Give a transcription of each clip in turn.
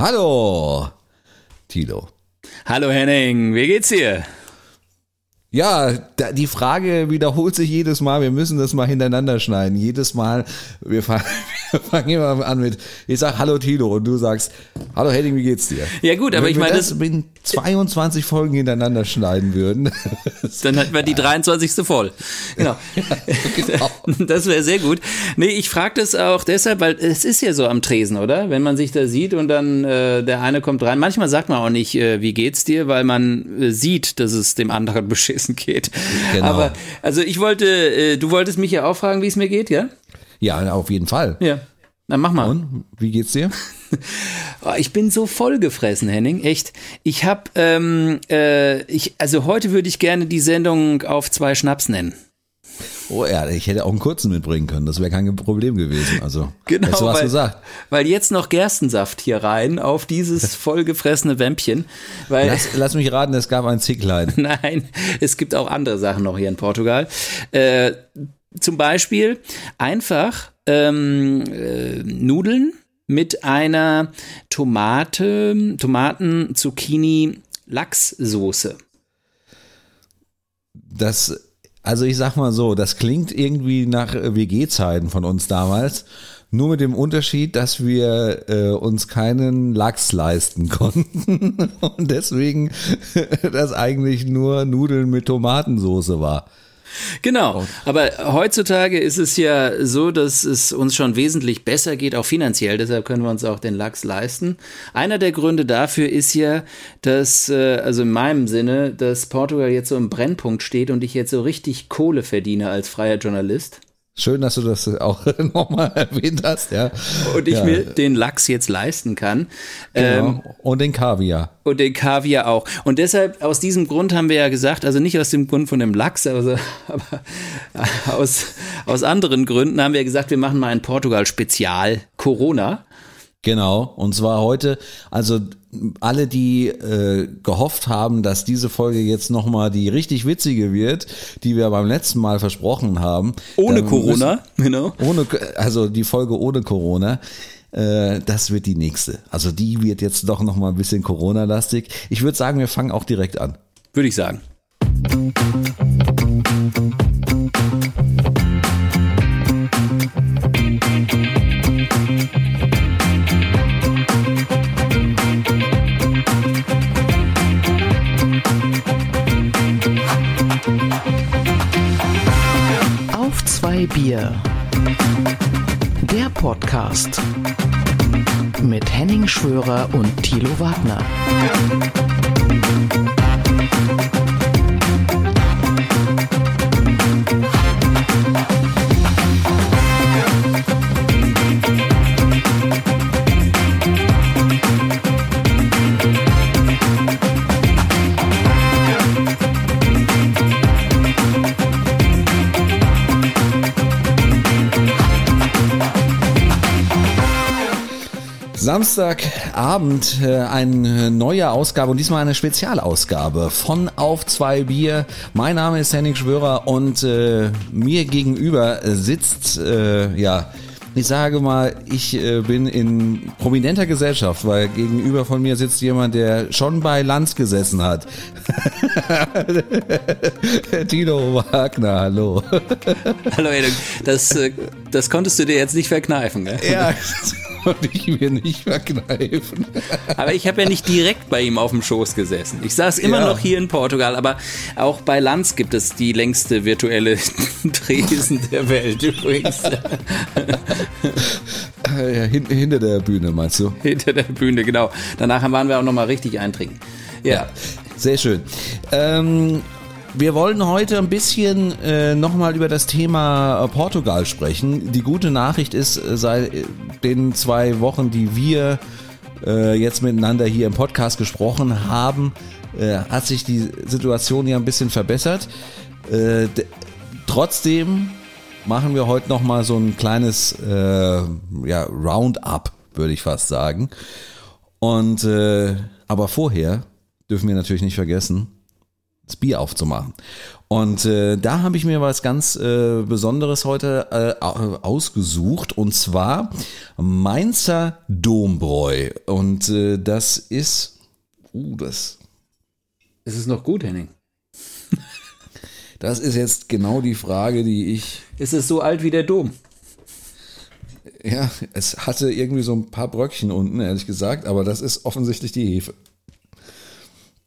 Hallo, Tilo. Hallo Henning, wie geht's dir? Ja, da, die Frage wiederholt sich jedes Mal. Wir müssen das mal hintereinander schneiden. Jedes Mal, wir fangen, wir immer an mit, ich sag Hallo Tilo und du sagst, Hallo Henning, wie geht's dir? Ja gut, aber Wenn ich meine, das das, in 22 Folgen hintereinander schneiden würden. dann hätten wir die 23. voll. Genau. genau. Das wäre sehr gut. Nee, ich frage das auch deshalb, weil es ist ja so am Tresen, oder? Wenn man sich da sieht und dann äh, der eine kommt rein. Manchmal sagt man auch nicht, äh, wie geht's dir, weil man äh, sieht, dass es dem anderen beschissen geht. Genau. Aber also ich wollte, äh, du wolltest mich ja auch fragen, wie es mir geht, ja? Ja, auf jeden Fall. Ja. Dann mach mal. Und, wie geht's dir? Oh, ich bin so vollgefressen, Henning. Echt. Ich hab, ähm, äh, ich, also heute würde ich gerne die Sendung auf zwei Schnaps nennen. Oh ja, ich hätte auch einen kurzen mitbringen können. Das wäre kein Problem gewesen. Also, Genau, hast du was weil, gesagt? weil jetzt noch Gerstensaft hier rein auf dieses vollgefressene Wämpchen. Weil, Lass, lass mich raten, es gab ein Zicklein. nein, es gibt auch andere Sachen noch hier in Portugal. Äh, zum Beispiel einfach ähm, äh, Nudeln mit einer Tomate, Tomaten, Zucchini, Lachssoße. Das, also ich sag mal so, das klingt irgendwie nach äh, WG-Zeiten von uns damals. Nur mit dem Unterschied, dass wir äh, uns keinen Lachs leisten konnten und deswegen das eigentlich nur Nudeln mit Tomatensoße war. Genau, aber heutzutage ist es ja so, dass es uns schon wesentlich besser geht, auch finanziell. Deshalb können wir uns auch den Lachs leisten. Einer der Gründe dafür ist ja, dass, äh, also in meinem Sinne, dass Portugal jetzt so im Brennpunkt steht und ich jetzt so richtig Kohle verdiene als freier Journalist. Schön, dass du das auch nochmal erwähnt hast, ja. Und ich ja, mir den Lachs jetzt leisten kann. Ähm, genau. Und den Kaviar. und den Kaviar auch. Und deshalb, aus diesem Grund haben wir ja gesagt, also nicht aus dem Grund von dem Lachs, aber, so, aber aus, aus anderen Gründen haben wir gesagt, wir machen mal ein Portugal-Spezial Corona. Genau, und zwar heute, also alle, die äh, gehofft haben, dass diese Folge jetzt nochmal die richtig witzige wird, die wir beim letzten Mal versprochen haben. Ohne Corona, genau. Ohne, also die Folge ohne Corona. Äh, das wird die nächste. Also die wird jetzt doch nochmal ein bisschen Corona-lastig. Ich würde sagen, wir fangen auch direkt an. Würde ich sagen. Bier. Der Podcast mit Henning Schwörer und Thilo Wagner. Samstagabend äh, eine neue Ausgabe und diesmal eine Spezialausgabe von Auf zwei Bier. Mein Name ist Henning Schwörer und äh, mir gegenüber sitzt, äh, ja, ich sage mal, ich äh, bin in prominenter Gesellschaft, weil gegenüber von mir sitzt jemand, der schon bei Lanz gesessen hat. Tino Wagner, hallo. Hallo, Edung. Das, äh, das konntest du dir jetzt nicht verkneifen, gell? Ja, konnte ich mir nicht verkneifen. Aber ich habe ja nicht direkt bei ihm auf dem Schoß gesessen. Ich saß immer Ja. noch hier in Portugal, aber auch bei Lanz gibt es die längste virtuelle Tresen der Welt übrigens. Ja, hin, hinter der Bühne, meinst du? Hinter der Bühne, genau. Danach waren wir auch nochmal richtig eintrinken. Ja. Sehr schön. Ähm, wir wollen heute ein bisschen äh, nochmal über das Thema äh, Portugal sprechen. Die gute Nachricht ist, äh, seit äh, den zwei Wochen, die wir äh, jetzt miteinander hier im Podcast gesprochen haben, äh, hat sich die Situation ja ein bisschen verbessert. Äh, trotzdem machen wir heute nochmal so ein kleines äh, ja, Roundup, würde ich fast sagen. Und äh, aber vorher dürfen wir natürlich nicht vergessen, das Bier aufzumachen. Und äh, da habe ich mir was ganz äh, Besonderes heute äh, ausgesucht und zwar Mainzer Dombräu. Und äh, das ist, uh, das. Ist es noch gut, Henning? Das ist jetzt genau die Frage, die ich. Ist es so alt wie der Dom? Ja, es hatte irgendwie so ein paar Bröckchen unten, ehrlich gesagt, aber das ist offensichtlich die Hefe.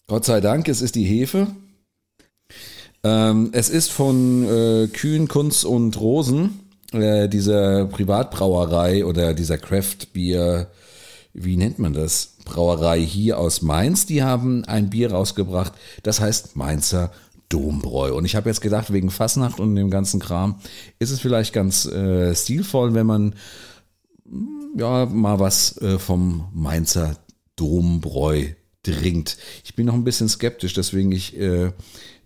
Gott sei Dank, es ist die Hefe. Ähm, es ist von äh, Kühn, Kunz und Rosen, äh, dieser Privatbrauerei oder dieser Craft-Bier, wie nennt man das? Brauerei hier aus Mainz. Die haben ein Bier rausgebracht, das heißt Mainzer Dombräu. Und ich habe jetzt gedacht, wegen Fassnacht und dem ganzen Kram, ist es vielleicht ganz äh, stilvoll, wenn man mm, ja mal was äh, vom Mainzer Dombräu trinkt. Ich bin noch ein bisschen skeptisch, deswegen ich äh,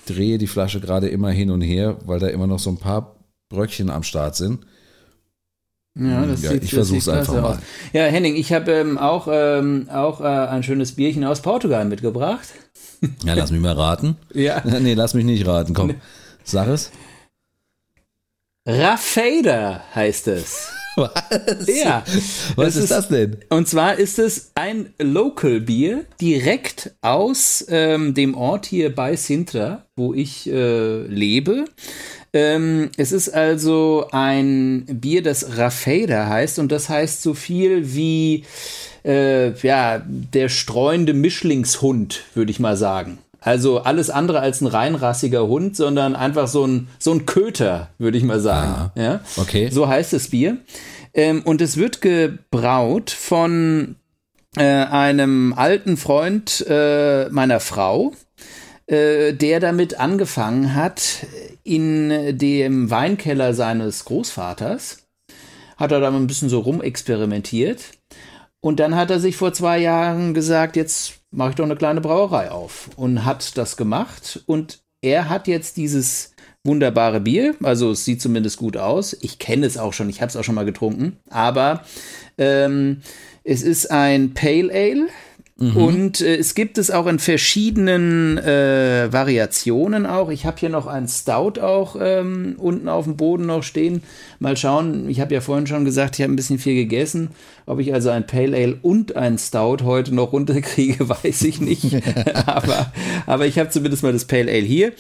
drehe die Flasche gerade immer hin und her, weil da immer noch so ein paar Bröckchen am Start sind. Ja, das ja, sieht, ich versuche es einfach mal. Aus. Ja, Henning, ich habe ähm, auch, ähm, auch äh, ein schönes Bierchen aus Portugal mitgebracht. Ja, lass mich mal raten. ja. Nee, lass mich nicht raten. Komm, sag es. Raffaida heißt es. Was? Ja. Was ist, ist, das denn? Und zwar ist es ein Local Bier direkt aus ähm, dem Ort hier bei Sintra, wo ich äh, lebe. Ähm, es ist also ein Bier, das Raffaida heißt und das heißt so viel wie äh, ja, der streuende Mischlingshund, würde ich mal sagen. Also alles andere als ein reinrassiger Hund, sondern einfach so ein, so ein Köter, würde ich mal sagen. Ah, ja? Okay. So heißt das Bier. Ähm, und es wird gebraut von äh, einem alten Freund äh, meiner Frau, äh, der damit angefangen hat, in dem Weinkeller seines Großvaters, hat er da mal ein bisschen so rumexperimentiert. Und dann hat er sich vor zwei Jahren gesagt, jetzt mache ich doch eine kleine Brauerei auf. Und hat das gemacht. Und er hat jetzt dieses wunderbare Bier, also es sieht zumindest gut aus. Ich kenne es auch schon, ich habe es auch schon mal getrunken, aber ähm, es ist ein Pale Ale Mhm. Und äh, es gibt es auch in verschiedenen äh, Variationen auch. Ich habe hier noch einen Stout auch ähm, unten auf dem Boden noch stehen. Mal schauen, ich habe ja vorhin schon gesagt, ich habe ein bisschen viel gegessen. Ob ich also ein Pale Ale und ein Stout heute noch runterkriege, weiß ich nicht. aber, aber ich habe zumindest mal das Pale Ale hier.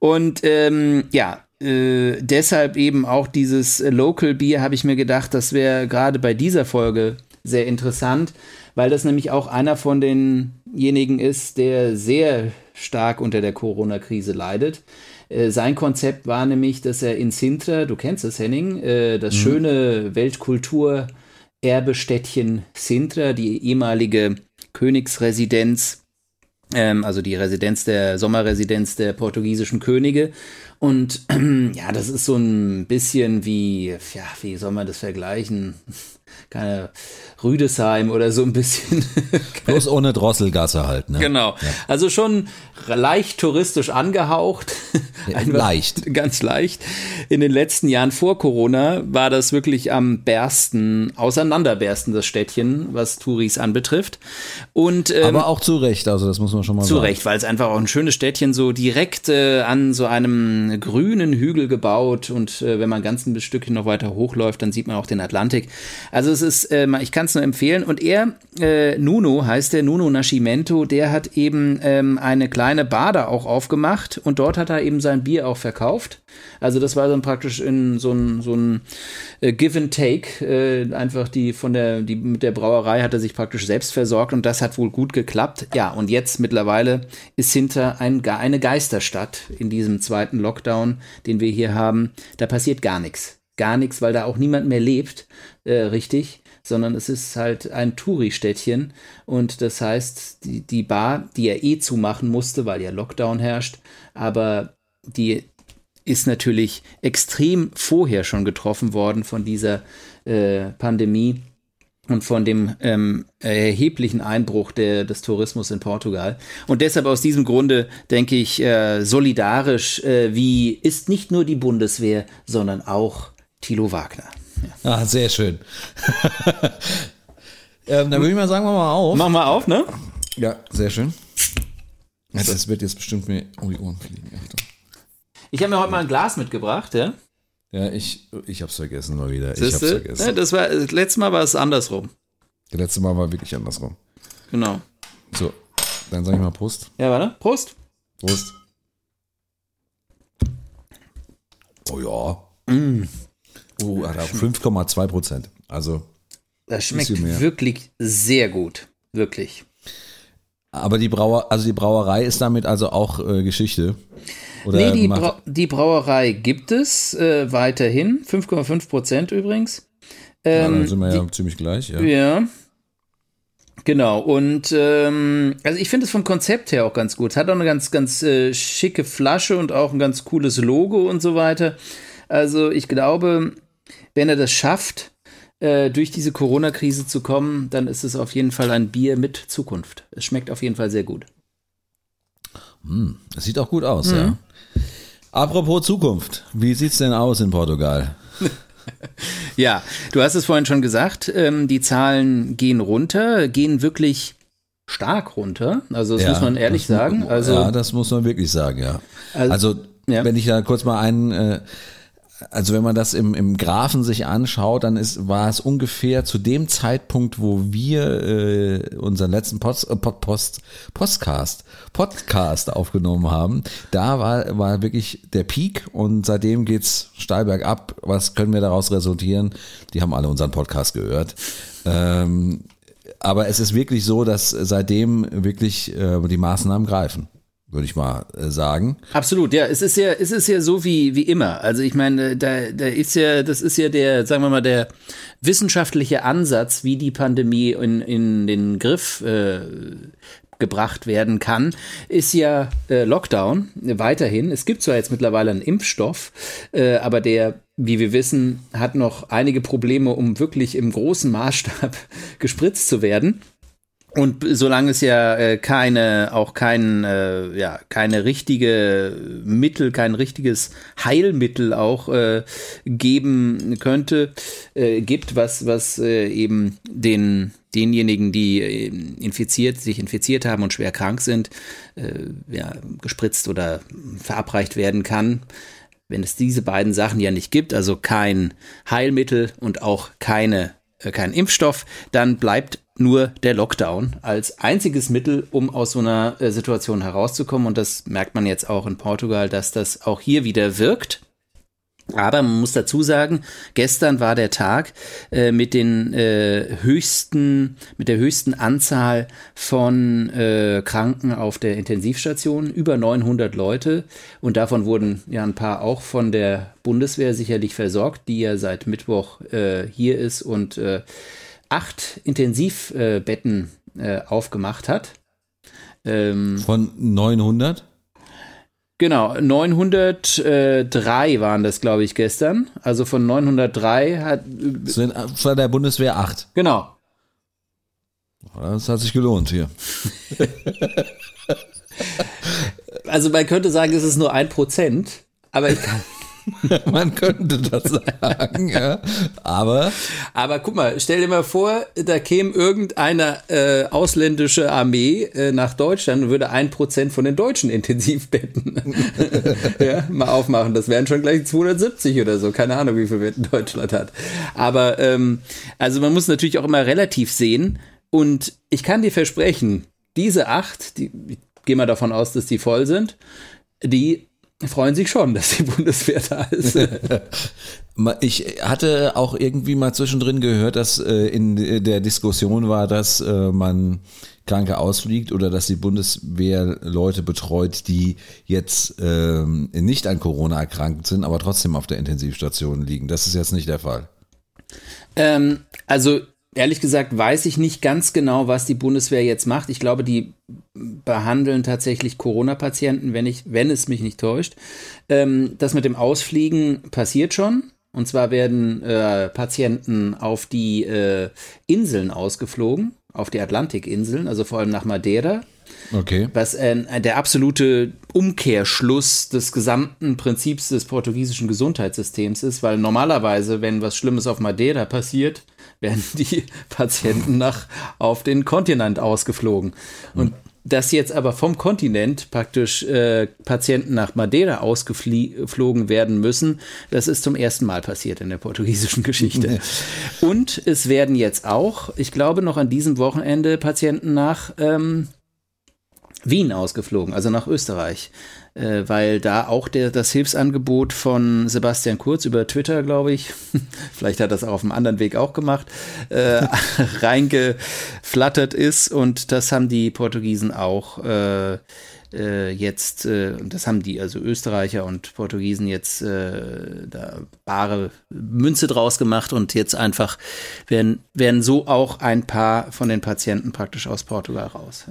Und ähm, ja, äh, deshalb eben auch dieses Local Bier habe ich mir gedacht, das wäre gerade bei dieser Folge sehr interessant weil das nämlich auch einer von denjenigen ist, der sehr stark unter der Corona-Krise leidet. Äh, sein Konzept war nämlich, dass er in Sintra, du kennst es, Henning, äh, das mhm. schöne Weltkultur-Erbestädtchen Sintra, die ehemalige Königsresidenz, ähm, also die Residenz der Sommerresidenz der portugiesischen Könige. Und ja, das ist so ein bisschen wie, ja, wie soll man das vergleichen? Keine Rüdesheim oder so ein bisschen. Bloß ohne Drosselgasse halt, ne? Genau. Ja. Also schon leicht touristisch angehaucht. Ja, leicht. Ganz leicht. In den letzten Jahren vor Corona war das wirklich am bersten, auseinanderbersten, das Städtchen, was Touris anbetrifft. Und, ähm, Aber auch zu Recht, also das muss man schon mal zu sagen. Zu Recht, weil es einfach auch ein schönes Städtchen so direkt äh, an so einem grünen Hügel gebaut und äh, wenn man ganz ein Stückchen noch weiter hochläuft, dann sieht man auch den Atlantik. Also es ist, äh, ich kann es nur empfehlen. Und er, äh, Nuno heißt der, Nuno Nascimento, der hat eben ähm, eine kleine Bar da auch aufgemacht und dort hat er eben sein Bier auch verkauft. Also das war dann praktisch in so ein, so ein äh, Give and Take. Äh, einfach die von der, die mit der Brauerei hat er sich praktisch selbst versorgt und das hat wohl gut geklappt. Ja, und jetzt mittlerweile ist hinter ein, eine Geisterstadt in diesem zweiten Lockdown, den wir hier haben. Da passiert gar nichts gar nichts, weil da auch niemand mehr lebt, äh, richtig, sondern es ist halt ein Touri-Städtchen und das heißt, die, die Bar, die er eh zumachen musste, weil ja Lockdown herrscht, aber die ist natürlich extrem vorher schon getroffen worden von dieser äh, Pandemie und von dem ähm, erheblichen Einbruch der, des Tourismus in Portugal. Und deshalb aus diesem Grunde denke ich äh, solidarisch, äh, wie ist nicht nur die Bundeswehr, sondern auch Thilo Wagner. Ja. Ah, sehr schön. ähm, dann würde ich mal sagen, machen wir mal auf. Machen wir auf, ne? Ja, sehr schön. Ja, das wird jetzt bestimmt mir um die Ohren fliegen. Achtung. Ich habe mir heute mal ein Glas mitgebracht, ja? Ja, ich, ich hab's vergessen mal wieder. Ich Siehste? hab's vergessen. Ja, das war, das letzte Mal war es andersrum. Das letzte Mal war wirklich andersrum. Genau. So, dann sag ich mal Prost. Ja, warte. Prost. Prost. Oh ja. Mm. Oh, hat auch 5,2 Prozent. Also, Das schmeckt wirklich sehr gut. Wirklich. aber die Brauer, also die Brauerei ist damit also auch äh, Geschichte. Oder nee, die, Brau die Brauerei gibt es äh, weiterhin. 5,5 Prozent übrigens. ja, Ähm, dann sind wir ja ziemlich gleich. Ja. Ja. Genau, und ähm, also ich finde es vom Konzept her auch ganz gut. Es hat auch eine ganz, ganz äh, schicke Flasche und auch ein ganz cooles Logo und so weiter. Also ich glaube, wenn er das schafft, äh, durch diese Corona-Krise zu kommen, dann ist es auf jeden Fall ein Bier mit Zukunft. Es schmeckt auf jeden Fall sehr gut. Das sieht auch gut aus, Mhm. ja. Apropos Zukunft, wie sieht's denn aus in Portugal? Ja, du hast es vorhin schon gesagt, ähm, die Zahlen gehen runter, gehen wirklich stark runter. Also das Ja, muss man ehrlich das- sagen. Also ja, das muss man wirklich sagen, ja. Also- Also, ja. wenn ich da kurz mal einen, äh, also wenn man das im, im Graphen sich anschaut, dann ist, war es ungefähr zu dem Zeitpunkt, wo wir äh, unseren letzten Post, äh, Post, Postcast, Podcast aufgenommen haben, da war, war wirklich der Peak und seitdem geht's steil bergab. Was können wir daraus resultieren? Die haben alle unseren Podcast gehört. Ähm, aber es ist wirklich so, dass seitdem wirklich äh, die Maßnahmen greifen, würde ich mal äh, sagen. Absolut, ja. Es ist ja, es ist ja so wie, wie immer. Also ich meine, da, da ist ja, das ist ja der, sagen wir mal, der wissenschaftliche Ansatz, wie die Pandemie in, in den Griff äh, gebracht werden kann, ist ja äh, Lockdown weiterhin. Es gibt zwar jetzt mittlerweile einen Impfstoff, äh, aber der, wie wir wissen, hat noch einige Probleme, um wirklich im großen Maßstab gespritzt zu werden. Und solange es ja äh, keine, auch kein, äh, ja, keine richtige Mittel, kein richtiges Heilmittel auch äh, geben könnte, äh, gibt, was, was äh, eben den, denjenigen, die äh, infiziert, sich infiziert haben und schwer krank sind, ja, gespritzt oder verabreicht werden kann. Wenn es diese beiden Sachen ja nicht gibt, also kein Heilmittel und auch keine, äh, kein Impfstoff, dann bleibt nur der Lockdown als einziges Mittel, um aus so einer äh, Situation herauszukommen. Und das merkt man jetzt auch in Portugal, dass das auch hier wieder wirkt. Aber man muss dazu sagen, gestern war der Tag äh, mit den äh, höchsten, mit der höchsten Anzahl von äh, Kranken auf der Intensivstation, über 900 Leute. Und davon wurden ja ein paar auch von der Bundeswehr sicherlich versorgt, die ja seit Mittwoch äh, hier ist und äh, acht Intensivbetten äh, aufgemacht hat. Ähm, Von 900? Genau, 903 waren das, glaube ich, gestern. Also von 903 hat. Sind von der Bundeswehr 8. Genau. Das hat sich gelohnt hier. Also man könnte sagen, es ist nur ein Prozent, aber ich kann. Man könnte das sagen, ja. Aber Aber guck mal, stell dir mal vor, da käme irgendeine äh, ausländische Armee äh, nach Deutschland und würde ein Prozent von den deutschen Intensivbetten ja, mal aufmachen. Das wären schon gleich 270 oder so. Keine Ahnung, wie viel Betten Deutschland hat. Aber ähm, also man muss natürlich auch immer relativ sehen. Und ich kann dir versprechen, diese acht, die, ich gehe mal davon aus, dass die voll sind, die freuen sich schon, dass die Bundeswehr da ist. ich hatte auch irgendwie mal zwischendrin gehört, dass äh, in der Diskussion war, dass äh, man Kranke ausfliegt oder dass die Bundeswehr Leute betreut, die jetzt ähm, nicht an Corona erkrankt sind, aber trotzdem auf der Intensivstation liegen. Das ist jetzt nicht der Fall. Ähm, also ehrlich gesagt weiß ich nicht ganz genau, was die Bundeswehr jetzt macht. Ich glaube, die behandeln tatsächlich Corona-Patienten, wenn ich, wenn es mich nicht täuscht. Ähm, das mit dem Ausfliegen passiert schon. Und zwar werden äh, Patienten auf die äh, Inseln ausgeflogen, auf die Atlantikinseln, also vor allem nach Madeira Okay. was äh, der absolute Umkehrschluss des gesamten Prinzips des portugiesischen Gesundheitssystems ist, weil normalerweise, wenn was Schlimmes auf Madeira passiert, werden die Patienten nach auf den Kontinent ausgeflogen. Und dass jetzt aber vom Kontinent praktisch äh, Patienten nach Madeira ausgeflogen werden müssen, das ist zum ersten Mal passiert in der portugiesischen Geschichte. Und es werden jetzt auch, ich glaube, noch an diesem Wochenende Patienten nach ähm, Wien ausgeflogen, also nach Österreich äh, weil da auch der, das Hilfsangebot von Sebastian Kurz über Twitter, glaube ich, vielleicht hat das auch auf einem anderen Weg auch gemacht, äh, reingeflattert ist und das haben die Portugiesen auch äh, äh, jetzt, äh, das haben die, also Österreicher und Portugiesen jetzt äh, da bare Münze draus gemacht und jetzt einfach werden, werden so auch ein paar von den Patienten praktisch aus Portugal raus.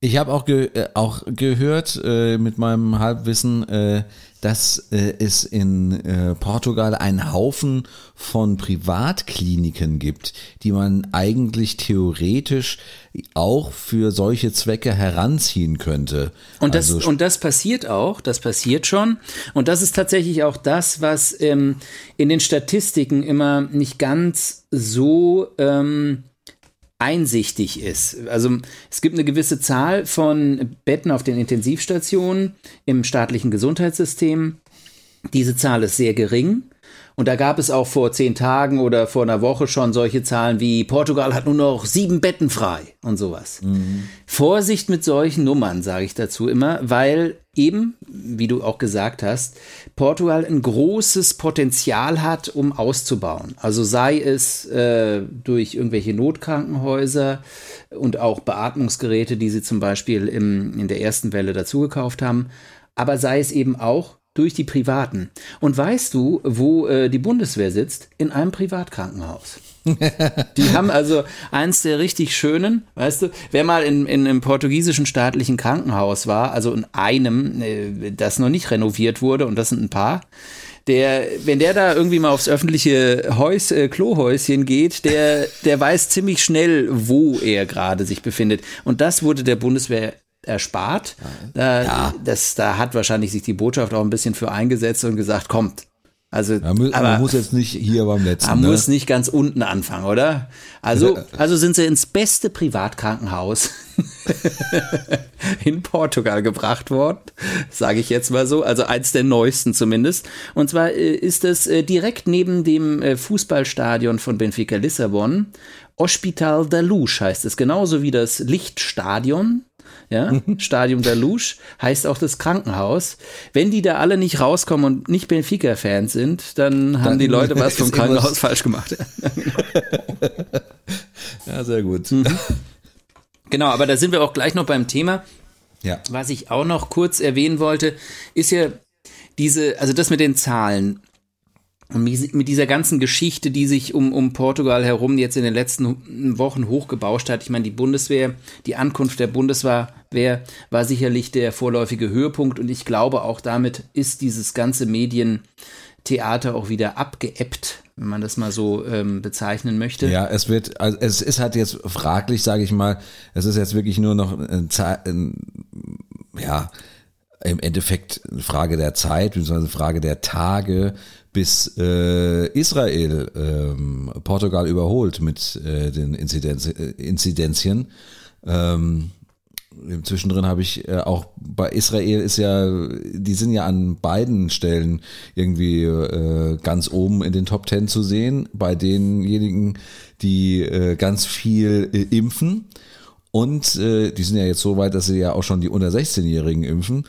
Ich habe auch, ge äh, auch gehört äh, mit meinem Halbwissen, äh, dass äh, es in äh, Portugal einen Haufen von Privatkliniken gibt, die man eigentlich theoretisch auch für solche Zwecke heranziehen könnte. Und das, also, und das passiert auch, das passiert schon. Und das ist tatsächlich auch das, was ähm, in den Statistiken immer nicht ganz so... Ähm, einsichtig ist. Also es gibt eine gewisse Zahl von Betten auf den Intensivstationen im staatlichen Gesundheitssystem. Diese Zahl ist sehr gering. Und da gab es auch vor zehn Tagen oder vor einer Woche schon solche Zahlen wie Portugal hat nur noch sieben Betten frei und sowas. Mhm. Vorsicht mit solchen Nummern, sage ich dazu immer, weil eben, wie du auch gesagt hast, Portugal ein großes Potenzial hat, um auszubauen. Also sei es äh, durch irgendwelche Notkrankenhäuser und auch Beatmungsgeräte, die sie zum Beispiel im, in der ersten Welle dazugekauft haben, aber sei es eben auch durch die Privaten. Und weißt du, wo äh, die Bundeswehr sitzt? In einem Privatkrankenhaus. die haben also eins der richtig schönen, weißt du, wer mal in, in einem portugiesischen staatlichen Krankenhaus war, also in einem, äh, das noch nicht renoviert wurde, und das sind ein paar, der, wenn der da irgendwie mal aufs öffentliche Häus, äh, Klohäuschen geht, der, der weiß ziemlich schnell, wo er gerade sich befindet. Und das wurde der Bundeswehr erspart. Da, ja. das, da hat wahrscheinlich sich die Botschaft auch ein bisschen für eingesetzt und gesagt, kommt. Also, ja, man, aber, man muss jetzt nicht hier beim letzten. Man ne? muss nicht ganz unten anfangen, oder? Also, also sind sie ins beste Privatkrankenhaus in Portugal gebracht worden, sage ich jetzt mal so. Also eins der neuesten zumindest. Und zwar äh, ist es äh, direkt neben dem äh, Fußballstadion von Benfica Lissabon. Hospital da Luz heißt es, genauso wie das Lichtstadion ja, Stadium der Louche, heißt auch das Krankenhaus. Wenn die da alle nicht rauskommen und nicht Benfica-Fans sind, dann haben dann die Leute was vom Krankenhaus falsch gemacht. ja, sehr gut. Mhm. Genau, aber da sind wir auch gleich noch beim Thema. Ja. Was ich auch noch kurz erwähnen wollte, ist ja diese, also das mit den Zahlen. Und mit dieser ganzen Geschichte, die sich um, um Portugal herum jetzt in den letzten Wochen hochgebauscht hat, ich meine, die Bundeswehr, die Ankunft der Bundeswehr war sicherlich der vorläufige Höhepunkt. Und ich glaube auch damit ist dieses ganze Medientheater auch wieder abgeebbt, wenn man das mal so ähm, bezeichnen möchte. Ja, es wird, also es ist halt jetzt fraglich, sage ich mal, es ist jetzt wirklich nur noch ein, ein ja, im Endeffekt eine Frage der Zeit, beziehungsweise eine Frage der Tage, bis äh, Israel ähm, Portugal überholt mit äh, den Inzidenz, äh, Inzidenzien. Ähm, Zwischendrin habe ich äh, auch bei Israel ist ja, die sind ja an beiden Stellen irgendwie äh, ganz oben in den Top Ten zu sehen, bei denjenigen, die äh, ganz viel äh, impfen. Und äh, die sind ja jetzt so weit, dass sie ja auch schon die unter 16-Jährigen impfen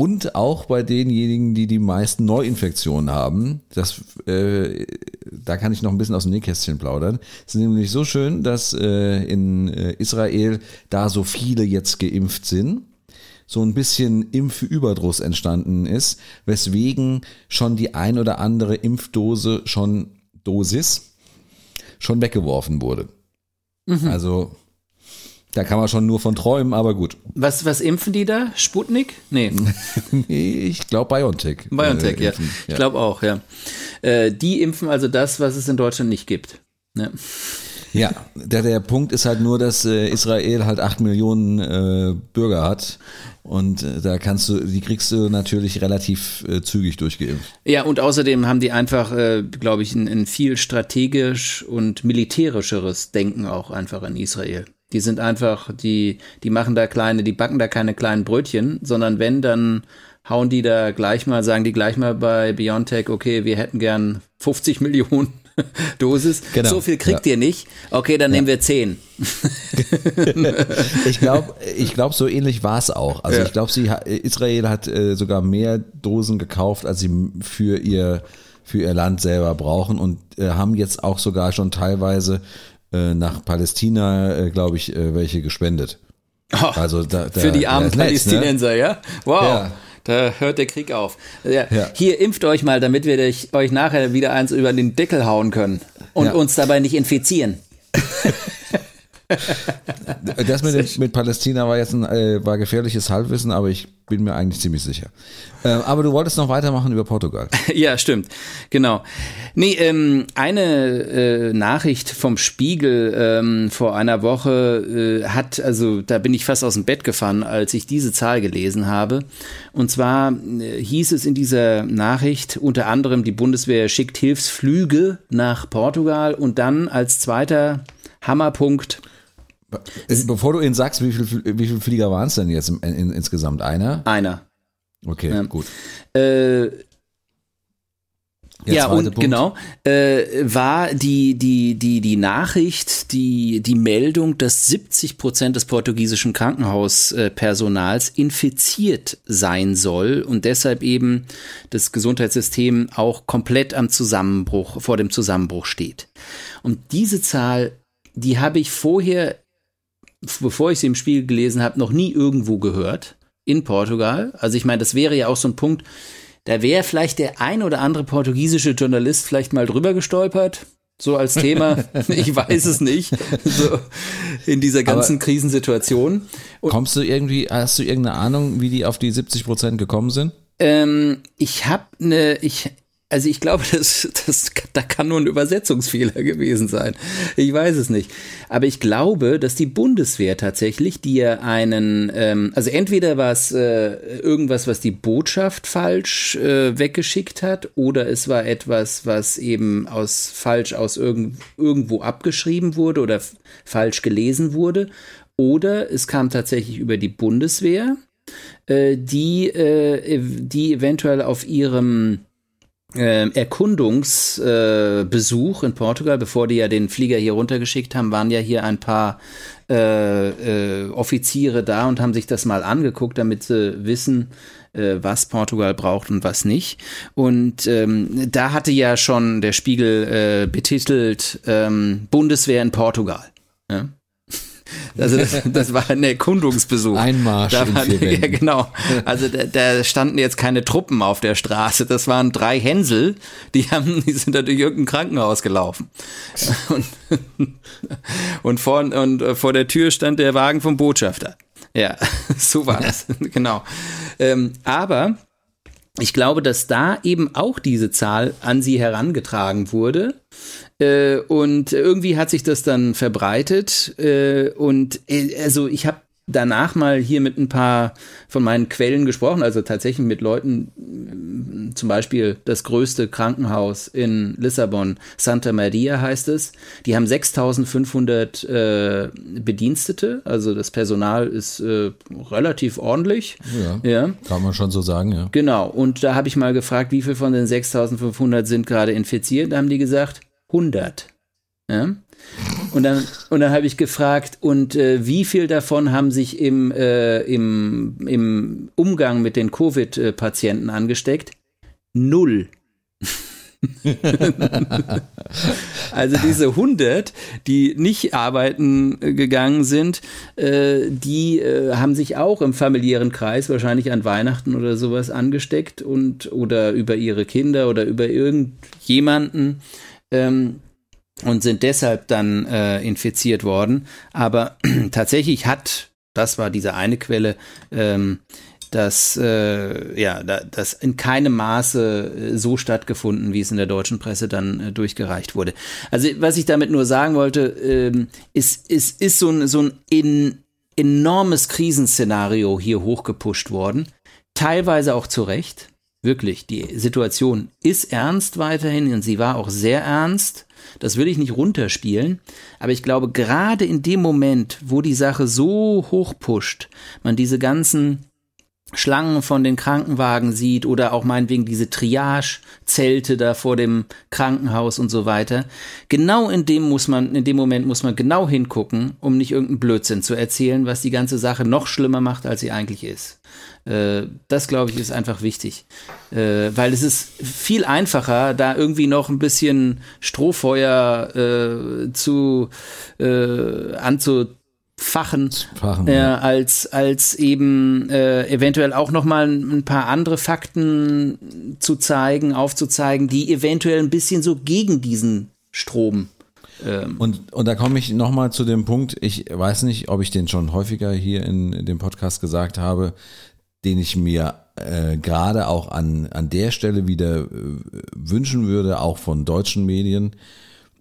und auch bei denjenigen, die die meisten Neuinfektionen haben. Das, äh, da kann ich noch ein bisschen aus dem Nähkästchen plaudern. Es ist nämlich so schön, dass äh, in äh, Israel da so viele jetzt geimpft sind so ein bisschen Impfüberdruss entstanden ist, weswegen schon die ein oder andere Impfdose schon Dosis schon weggeworfen wurde. Mhm. Also da kann man schon nur von träumen, aber gut. Was, was impfen die da? Sputnik? Nee. nee ich glaube BioNTech. BioNTech, äh, ja. Ich glaube auch, ja. Äh, die impfen also das, was es in Deutschland nicht gibt. Ja. Ja, der, der Punkt ist halt nur, dass äh, Israel halt acht Millionen äh, Bürger hat und äh, da kannst du, die kriegst du natürlich relativ äh, zügig durchgeimpft. Ja, und außerdem haben die einfach, äh, glaube ich, ein, ein, viel strategisch und militärischeres Denken auch einfach in Israel. Die sind einfach, die, die machen da kleine, die backen da keine kleinen Brötchen, sondern wenn, dann hauen die da gleich mal, sagen die gleich mal bei Biontech, okay, wir hätten gern 50 Millionen Dosis. Genau. So viel kriegt ja. ihr nicht. Okay, dann ja. nehmen wir 10. ich glaube, ich glaub, so ähnlich war es auch. Also ja. ich glaube, Israel hat äh, sogar mehr Dosen gekauft, als sie für ihr, für ihr Land selber brauchen und äh, haben jetzt auch sogar schon teilweise äh, nach Palästina, äh, glaube ich, äh, welche gespendet. Oh, also da, da, für die armen Palästinenser, nett, ne? ja? Wow. Ja. Da hört der Krieg auf. Ja, ja. Hier impft euch mal, damit wir euch nachher wieder eins über den Deckel hauen können und uns dabei nicht infizieren. das mit, mit Palästina war jetzt ein äh, war gefährliches Halbwissen, aber ich bin mir eigentlich ziemlich sicher. Äh, aber du wolltest noch weitermachen über Portugal. ja, stimmt. Genau. Nee, ähm, eine äh, Nachricht vom Spiegel ähm, vor einer Woche äh, hat, also da bin ich fast aus dem Bett gefahren, als ich diese Zahl gelesen habe. Und zwar äh, hieß es in dieser Nachricht unter anderem, die Bundeswehr schickt Hilfsflüge nach Portugal und dann als zweiter Hammerpunkt Bevor du ihn sagst, wie viele wie viel Flieger waren es denn jetzt in, in, insgesamt? Einer? Einer. Okay, ja. gut. Äh, ja, und Punkt. genau, äh, war die, die, die, die Nachricht, die, die Meldung, dass 70 Prozent des portugiesischen Krankenhauspersonals infiziert sein soll und deshalb eben das Gesundheitssystem auch komplett am Zusammenbruch, vor dem Zusammenbruch steht. Und diese Zahl, die habe ich vorher bevor ich sie im Spiel gelesen habe, noch nie irgendwo gehört in Portugal. Also ich meine, das wäre ja auch so ein Punkt, da wäre vielleicht der ein oder andere portugiesische Journalist vielleicht mal drüber gestolpert, so als Thema. ich weiß es nicht. So in dieser ganzen Aber Krisensituation. Und kommst du irgendwie, hast du irgendeine Ahnung, wie die auf die 70 Prozent gekommen sind? Ähm, ich habe eine, ich, also ich glaube, das, das, da kann nur ein Übersetzungsfehler gewesen sein. Ich weiß es nicht. Aber ich glaube, dass die Bundeswehr tatsächlich dir einen, ähm, also entweder war es äh, irgendwas, was die Botschaft falsch äh, weggeschickt hat, oder es war etwas, was eben aus falsch aus irgend, irgendwo abgeschrieben wurde oder falsch gelesen wurde, oder es kam tatsächlich über die Bundeswehr, äh, die, äh, die eventuell auf ihrem äh, Erkundungsbesuch äh, in Portugal, bevor die ja den Flieger hier runtergeschickt haben, waren ja hier ein paar äh, äh, Offiziere da und haben sich das mal angeguckt, damit sie wissen, äh, was Portugal braucht und was nicht. Und ähm, da hatte ja schon der Spiegel äh, betitelt ähm, Bundeswehr in Portugal. Ja? Also das, das war ein Erkundungsbesuch. Einmarsch da waren, Ja, genau. Also da, da, standen jetzt keine Truppen auf der Straße. Das waren drei Hänsel, die haben, die sind da durch irgendein Krankenhaus gelaufen. Und, und, vor, und vor der Tür stand der Wagen vom Botschafter. Ja, so war es. genau. Ähm, aber ich glaube, dass da eben auch diese Zahl an sie herangetragen wurde. Äh, und irgendwie hat sich das dann verbreitet. Äh, und äh, also ich habe danach mal hier mit ein paar von meinen Quellen gesprochen, also tatsächlich mit Leuten, zum Beispiel das größte Krankenhaus in Lissabon, Santa Maria heißt es. Die haben 6500 äh, Bedienstete, also das Personal ist äh, relativ ordentlich. Ja, ja, kann man schon so sagen, ja. Genau, und da habe ich mal gefragt, wie viel von den 6500 sind gerade infiziert. Da haben die gesagt, 100. Ja? Und dann, und dann habe ich gefragt, und äh, wie viel davon haben sich im, äh, im, im Umgang mit den Covid-Patienten angesteckt? Null. also diese 100, die nicht arbeiten gegangen sind, äh, die äh, haben sich auch im familiären Kreis wahrscheinlich an Weihnachten oder sowas angesteckt und oder über ihre Kinder oder über irgendjemanden. Ähm, und sind deshalb dann äh, infiziert worden. Aber tatsächlich hat, das war diese eine Quelle, ähm, dass äh, ja, da, das in keinem Maße äh, so stattgefunden, wie es in der deutschen Presse dann äh, durchgereicht wurde. Also was ich damit nur sagen wollte, ähm, ist, ist, ist so ein, so ein in, enormes Krisenszenario hier hochgepusht worden, teilweise auch zu Recht. Wirklich, die Situation ist ernst weiterhin und sie war auch sehr ernst. Das will ich nicht runterspielen, aber ich glaube, gerade in dem Moment, wo die Sache so hoch pusht, man diese ganzen Schlangen von den Krankenwagen sieht oder auch meinetwegen diese Triage-Zelte da vor dem Krankenhaus und so weiter. Genau in dem muss man, in dem Moment muss man genau hingucken, um nicht irgendeinen Blödsinn zu erzählen, was die ganze Sache noch schlimmer macht, als sie eigentlich ist. Äh, das glaube ich ist einfach wichtig, äh, weil es ist viel einfacher, da irgendwie noch ein bisschen Strohfeuer äh, zu äh, anzu Fachen, Fachen äh, ja. als als eben äh, eventuell auch noch mal ein paar andere Fakten zu zeigen, aufzuzeigen, die eventuell ein bisschen so gegen diesen Strom ähm und, und da komme ich nochmal zu dem Punkt, ich weiß nicht, ob ich den schon häufiger hier in, dem Podcast gesagt habe, den ich mir äh, gerade auch an, an der Stelle wieder äh, wünschen würde, auch von deutschen Medien.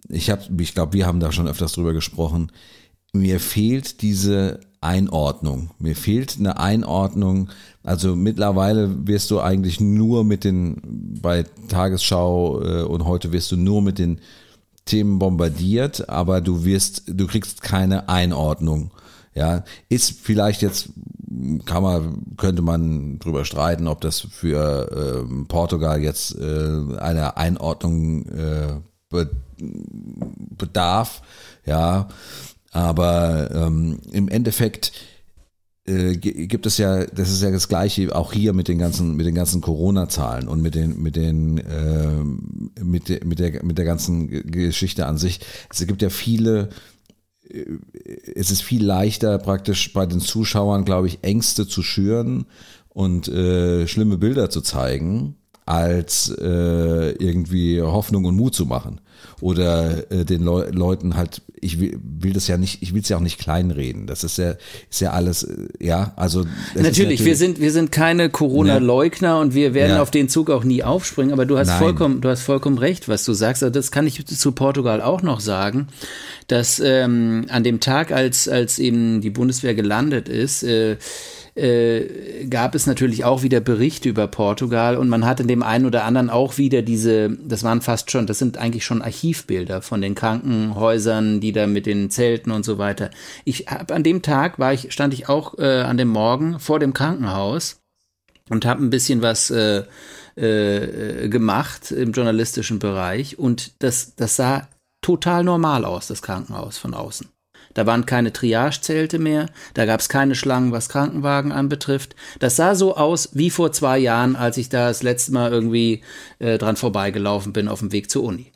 Ich habe, ich glaube, wir haben da schon öfters drüber gesprochen mir fehlt diese Einordnung. Mir fehlt eine Einordnung. Also mittlerweile wirst du eigentlich nur mit den, bei Tagesschau äh, und heute wirst du nur mit den Themen bombardiert, aber du wirst, du kriegst keine Einordnung. Ja, ist vielleicht jetzt, kann man, könnte man drüber streiten, ob das für äh, Portugal jetzt äh, eine Einordnung äh, bedarf. Ja, aber ähm, im Endeffekt äh, gibt es ja, das ist ja das Gleiche auch hier mit den ganzen, mit den ganzen Corona-Zahlen und mit den, mit den, äh, mit, de, mit der, mit der ganzen Geschichte an sich. Es gibt ja viele, äh, es ist viel leichter praktisch bei den Zuschauern, glaube ich, Ängste zu schüren und äh, schlimme Bilder zu zeigen, als äh, irgendwie Hoffnung und Mut zu machen oder äh, den Le Leuten halt, ich will, will das ja nicht, ich will es ja auch nicht kleinreden. Das ist ja, ist ja alles, äh, ja, also natürlich, natürlich, wir sind, wir sind keine Corona-Leugner ja. und wir werden ja. auf den Zug auch nie aufspringen. Aber du hast Nein. vollkommen, du hast vollkommen recht, was du sagst. Also das kann ich zu Portugal auch noch sagen, dass ähm, an dem Tag, als als eben die Bundeswehr gelandet ist. Äh, äh, gab es natürlich auch wieder Berichte über Portugal und man hat in dem einen oder anderen auch wieder diese, das waren fast schon, das sind eigentlich schon Archivbilder von den Krankenhäusern, die da mit den Zelten und so weiter. Ich habe an dem Tag war ich, stand ich auch äh, an dem Morgen vor dem Krankenhaus und habe ein bisschen was äh, äh, gemacht im journalistischen Bereich und das, das sah total normal aus, das Krankenhaus von außen. Da waren keine Triagezelte mehr, da gab es keine Schlangen, was Krankenwagen anbetrifft. Das sah so aus wie vor zwei Jahren, als ich da das letzte Mal irgendwie äh, dran vorbeigelaufen bin auf dem Weg zur Uni.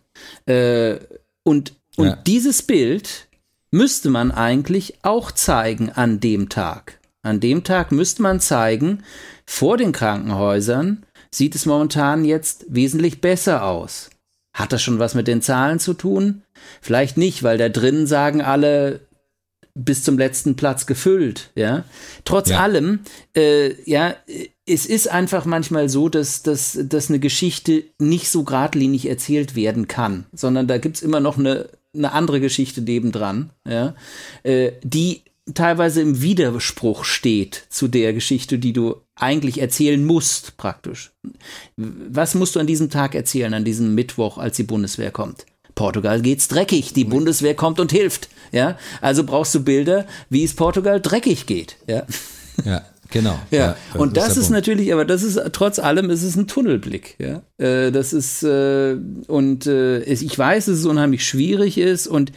Äh, und und ja. dieses Bild müsste man eigentlich auch zeigen an dem Tag. An dem Tag müsste man zeigen, vor den Krankenhäusern sieht es momentan jetzt wesentlich besser aus. Hat das schon was mit den Zahlen zu tun? Vielleicht nicht, weil da drin sagen alle bis zum letzten Platz gefüllt, ja. Trotz ja. allem, äh, ja, es ist einfach manchmal so, dass, dass, dass eine Geschichte nicht so geradlinig erzählt werden kann, sondern da gibt's immer noch eine, eine andere Geschichte nebendran, ja, äh, die teilweise im Widerspruch steht zu der Geschichte, die du eigentlich erzählen musst, praktisch. Was musst du an diesem Tag erzählen, an diesem Mittwoch, als die Bundeswehr kommt? Portugal geht's dreckig, die Bundeswehr kommt und hilft, ja? Also brauchst du Bilder, wie es Portugal dreckig geht, ja? Ja. Genau. Ja, ja und das ist, ist natürlich, aber das ist trotz allem, ist es ein Tunnelblick. Ja, äh, das ist äh, und äh, ich weiß, dass es unheimlich schwierig ist und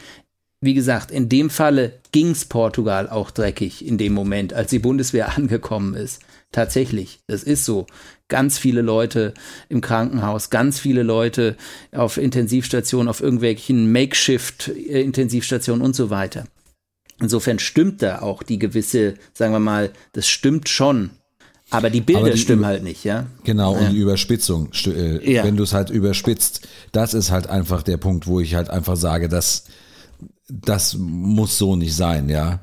wie gesagt, in dem Falle ging's Portugal auch dreckig in dem Moment, als die Bundeswehr angekommen ist. Tatsächlich, das ist so. Ganz viele Leute im Krankenhaus, ganz viele Leute auf Intensivstationen, auf irgendwelchen Makeshift-Intensivstationen und so weiter. Insofern stimmt da auch die gewisse, sagen wir mal, das stimmt schon. Aber die Bilder Aber die stimmen halt nicht, ja. Genau, und die Überspitzung, äh, ja. wenn du es halt überspitzt, das ist halt einfach der Punkt, wo ich halt einfach sage, dass das muss so nicht sein, ja.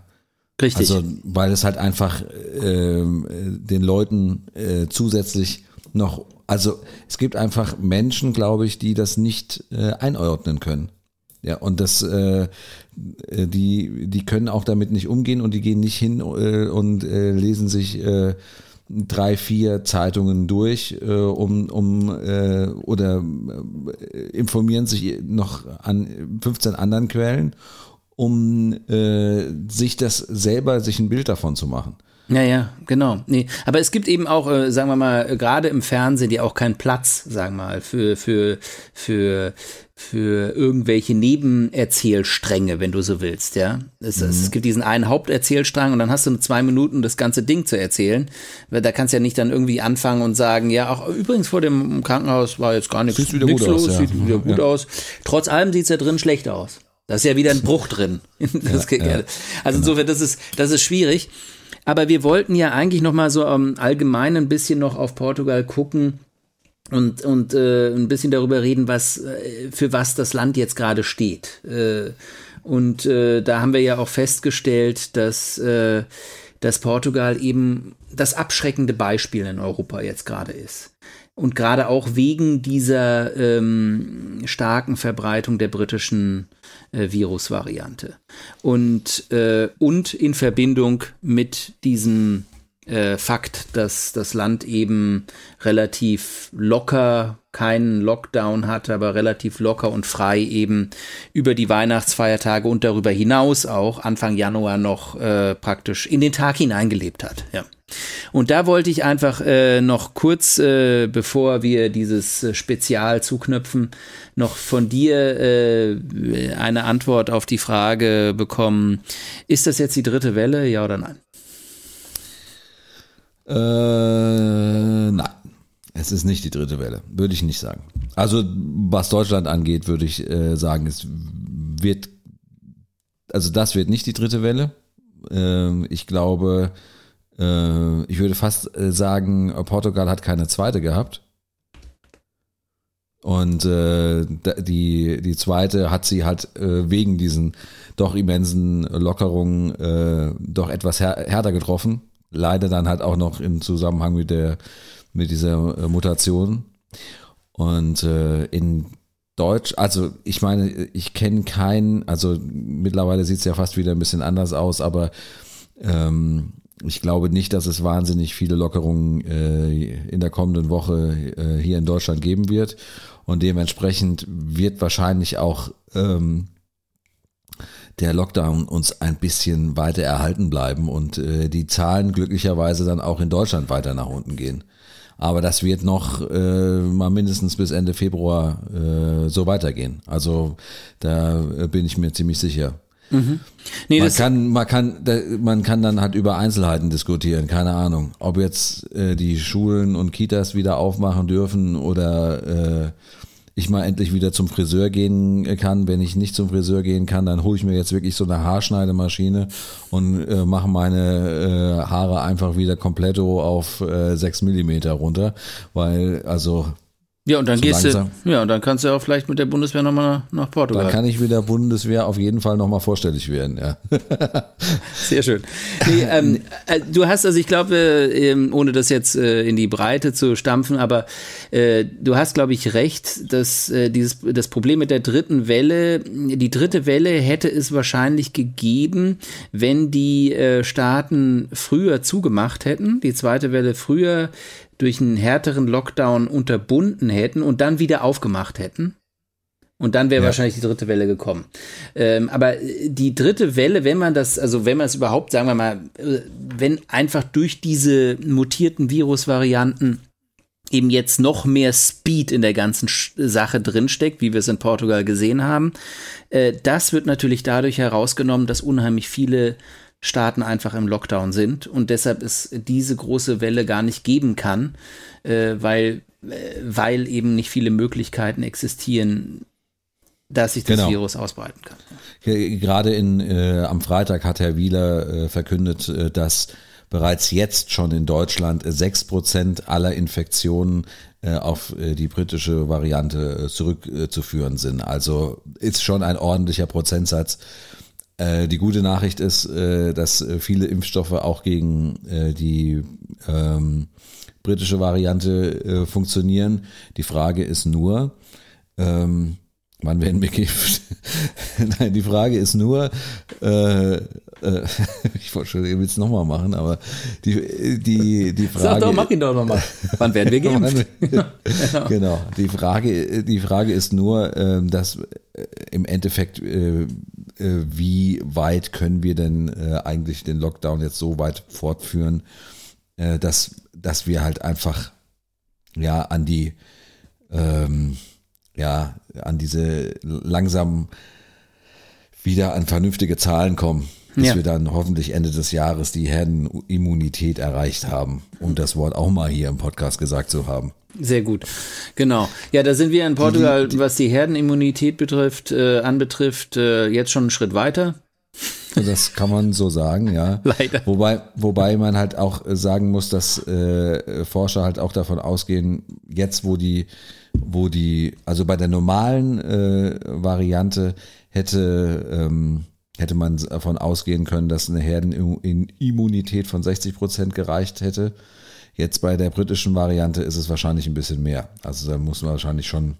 Richtig. Also, weil es halt einfach äh, den Leuten äh, zusätzlich noch, also es gibt einfach Menschen, glaube ich, die das nicht äh, einordnen können. Ja, und das, äh, die, die können auch damit nicht umgehen und die gehen nicht hin äh, und äh, lesen sich äh, drei, vier Zeitungen durch, äh, um, um äh, oder äh, informieren sich noch an 15 anderen Quellen, um äh, sich das selber, sich ein Bild davon zu machen. Ja, ja, genau. Nee, aber es gibt eben auch, äh, sagen wir mal, äh, gerade im Fernsehen ja auch keinen Platz, sagen wir mal, für, für, für, für irgendwelche Nebenerzählstränge, wenn du so willst, ja. Es, mhm. es gibt diesen einen Haupterzählstrang und dann hast du nur zwei Minuten, das ganze Ding zu erzählen. Da kannst du ja nicht dann irgendwie anfangen und sagen, ja, auch übrigens vor dem Krankenhaus war jetzt gar nichts, sieht wieder gut los, aus, ja. sieht wieder gut ja. aus. Trotz allem sieht es ja drin schlecht aus. Da ist ja wieder ein Bruch drin. Das ja, also insofern, das ist, das ist schwierig. Aber wir wollten ja eigentlich noch mal so um, allgemein ein bisschen noch auf Portugal gucken und, und äh, ein bisschen darüber reden, was äh, für was das Land jetzt gerade steht. Äh, und äh, da haben wir ja auch festgestellt, dass, äh, dass Portugal eben das abschreckende Beispiel in Europa jetzt gerade ist. Und gerade auch wegen dieser ähm, starken Verbreitung der britischen äh, Virusvariante. Und, äh, und in Verbindung mit diesem äh, Fakt, dass das Land eben relativ locker keinen Lockdown hat, aber relativ locker und frei eben über die Weihnachtsfeiertage und darüber hinaus auch Anfang Januar noch äh, praktisch in den Tag hineingelebt hat. Ja. Und da wollte ich einfach äh, noch kurz, äh, bevor wir dieses äh, Spezial zuknüpfen, noch von dir äh, eine Antwort auf die Frage bekommen, ist das jetzt die dritte Welle, ja oder nein? Äh, nein. Es ist nicht die dritte Welle, würde ich nicht sagen. Also was Deutschland angeht, würde ich äh, sagen, es wird, also das wird nicht die dritte Welle. Ähm, ich glaube, äh, ich würde fast äh, sagen, Portugal hat keine zweite gehabt. Und äh, die, die zweite hat sie halt äh, wegen diesen doch immensen Lockerungen äh, doch etwas här härter getroffen. Leider dann halt auch noch im Zusammenhang mit der mit dieser äh, Mutation. Und äh, in Deutsch, also ich meine, ich kenne keinen, also mittlerweile sieht es ja fast wieder ein bisschen anders aus, aber ähm, ich glaube nicht, dass es wahnsinnig viele Lockerungen äh, in der kommenden Woche äh, hier in Deutschland geben wird. Und dementsprechend wird wahrscheinlich auch ähm, der Lockdown uns ein bisschen weiter erhalten bleiben und äh, die Zahlen glücklicherweise dann auch in Deutschland weiter nach unten gehen. Aber das wird noch äh, mal mindestens bis Ende Februar äh, so weitergehen. Also da bin ich mir ziemlich sicher. Mhm. Nee, man, kann, man, kann, man kann dann halt über Einzelheiten diskutieren, keine Ahnung. Ob jetzt äh, die Schulen und Kitas wieder aufmachen dürfen oder äh, ich mal endlich wieder zum Friseur gehen kann. Wenn ich nicht zum Friseur gehen kann, dann hole ich mir jetzt wirklich so eine Haarschneidemaschine und äh, mache meine äh, Haare einfach wieder kompletto auf äh, 6 Millimeter runter. Weil, also ja, und dann gehst langsam. du, ja, und dann kannst du auch vielleicht mit der Bundeswehr nochmal nach, Portugal. Dann kann ich mit der Bundeswehr auf jeden Fall nochmal vorstellig werden, ja. Sehr schön. Nee, ähm, äh, du hast, also ich glaube, äh, ohne das jetzt äh, in die Breite zu stampfen, aber äh, du hast, glaube ich, recht, dass äh, dieses, das Problem mit der dritten Welle, die dritte Welle hätte es wahrscheinlich gegeben, wenn die äh, Staaten früher zugemacht hätten, die zweite Welle früher durch einen härteren Lockdown unterbunden hätten und dann wieder aufgemacht hätten. Und dann wäre ja. wahrscheinlich die dritte Welle gekommen. Ähm, aber die dritte Welle, wenn man das, also wenn man es überhaupt, sagen wir mal, äh, wenn einfach durch diese mutierten Virusvarianten eben jetzt noch mehr Speed in der ganzen Sache drinsteckt, wie wir es in Portugal gesehen haben, äh, das wird natürlich dadurch herausgenommen, dass unheimlich viele Staaten einfach im Lockdown sind und deshalb es diese große Welle gar nicht geben kann, äh, weil, äh, weil eben nicht viele Möglichkeiten existieren, dass sich das genau. Virus ausbreiten kann. Gerade in, äh, am Freitag hat Herr Wieler äh, verkündet, äh, dass bereits jetzt schon in Deutschland sechs Prozent aller Infektionen äh, auf die britische Variante zurückzuführen sind. Also ist schon ein ordentlicher Prozentsatz. Äh, die gute Nachricht ist, äh, dass äh, viele Impfstoffe auch gegen die ähm, britische Variante funktionieren. Die Frage ist nur, ähm, Wann werden wir geimpft? Nein, die Frage ist nur, äh, äh, ich wollte schon, ich will es nochmal machen, aber die, die, die Frage. Sag doch, mach ihn doch nochmal. Wann werden wir geimpft? genau. genau. Die Frage, die Frage ist nur, äh, dass im Endeffekt, äh, äh, wie weit können wir denn äh, eigentlich den Lockdown jetzt so weit fortführen, dass, dass wir halt einfach ja an die ähm, ja, an diese langsam wieder an vernünftige Zahlen kommen, bis ja. wir dann hoffentlich Ende des Jahres die Herdenimmunität erreicht haben, um das Wort auch mal hier im Podcast gesagt zu haben. Sehr gut, genau. Ja, da sind wir in Portugal, was die Herdenimmunität betrifft, äh, anbetrifft, äh, jetzt schon einen Schritt weiter. Das kann man so sagen, ja. Leider. Wobei, wobei man halt auch sagen muss, dass äh, Forscher halt auch davon ausgehen, jetzt wo die wo die, also bei der normalen äh, Variante hätte, ähm, hätte man davon ausgehen können, dass eine Herdenimmunität von 60 Prozent gereicht hätte. Jetzt bei der britischen Variante ist es wahrscheinlich ein bisschen mehr. Also da muss man wahrscheinlich schon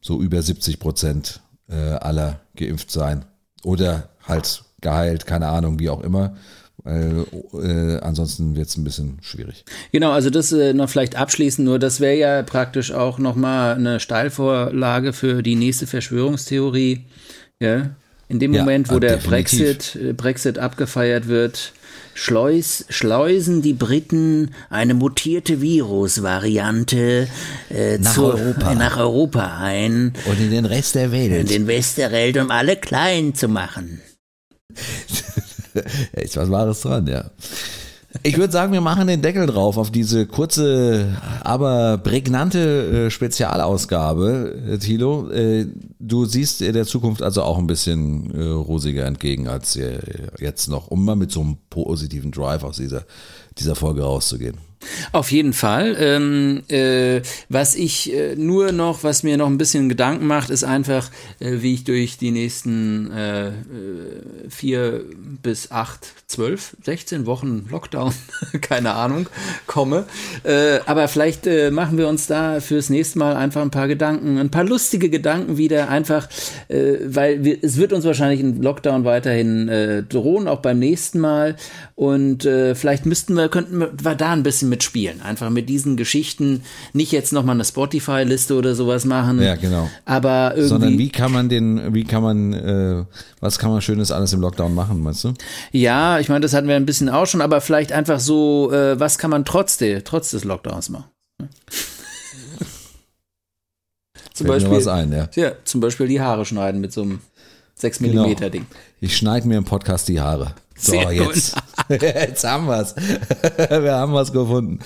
so über 70 Prozent äh, aller geimpft sein. Oder halt geheilt, keine Ahnung, wie auch immer. Äh, äh, ansonsten wird es ein bisschen schwierig. Genau, also das äh, noch vielleicht abschließend, nur das wäre ja praktisch auch nochmal eine Steilvorlage für die nächste Verschwörungstheorie. Ja? In dem ja, Moment, wo der Brexit, äh, Brexit abgefeiert wird, schleus, schleusen die Briten eine mutierte Virusvariante äh, nach, Europa. nach Europa ein. Und in den Rest der Welt. In den Rest der Welt, um alle klein zu machen. ist was Wahres dran, ja. Ich würde sagen, wir machen den Deckel drauf auf diese kurze, aber prägnante äh, Spezialausgabe, äh, Thilo. Äh, du siehst der Zukunft also auch ein bisschen rosiger entgegen als jetzt noch, um mal mit so einem positiven Drive aus dieser, dieser Folge rauszugehen. Auf jeden Fall. Ähm, äh, was ich äh, nur noch, was mir noch ein bisschen Gedanken macht, ist einfach, äh, wie ich durch die nächsten äh, äh, vier bis acht, zwölf, sechzehn Wochen Lockdown, keine Ahnung, komme. Äh, aber vielleicht machen wir uns da fürs nächste Mal einfach ein paar Gedanken, ein paar lustige Gedanken wieder, einfach, weil wir, es wird uns wahrscheinlich ein Lockdown weiterhin drohen, auch beim nächsten Mal. Und vielleicht müssten wir, könnten wir da ein bisschen mitspielen. Einfach mit diesen Geschichten nicht jetzt nochmal eine Spotify-Liste oder sowas machen. Ja, genau. Aber irgendwie. Sondern wie kann man den, wie kann man, äh, was kann man Schönes alles im Lockdown machen, meinst du? Ja, ich meine, das hatten wir ein bisschen auch schon, aber vielleicht einfach so, äh, was kann man trotz, der, trotz des Lockdowns machen? zum Beispiel, was ein, ja. ja. Zum Beispiel die Haare schneiden mit so einem 6 mm genau. Ding. Ich schneide mir im Podcast die Haare. So, Sehr jetzt. jetzt haben wir es. wir haben was gefunden.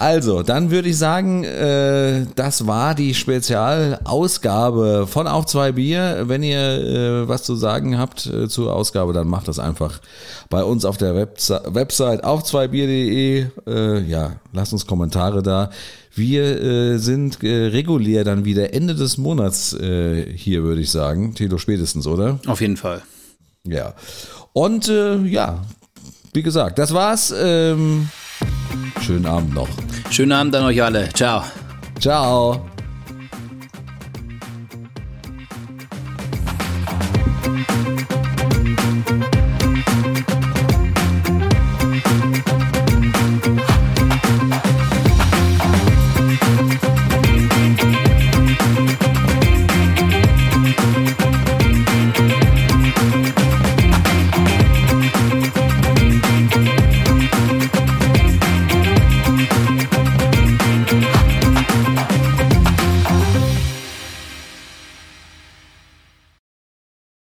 Also, dann würde ich sagen, äh, das war die Spezialausgabe von Auf zwei Bier. Wenn ihr äh, was zu sagen habt äh, zur Ausgabe, dann macht das einfach bei uns auf der Webse Website auf zweibier.de. Äh, ja, lasst uns Kommentare da. Wir äh, sind äh, regulär dann wieder Ende des Monats äh, hier, würde ich sagen. Tilo spätestens, oder? Auf jeden Fall. Ja. Und äh, ja, wie gesagt, das war's. Ähm, schönen Abend noch. Schönen Abend an euch alle. Ciao. Ciao.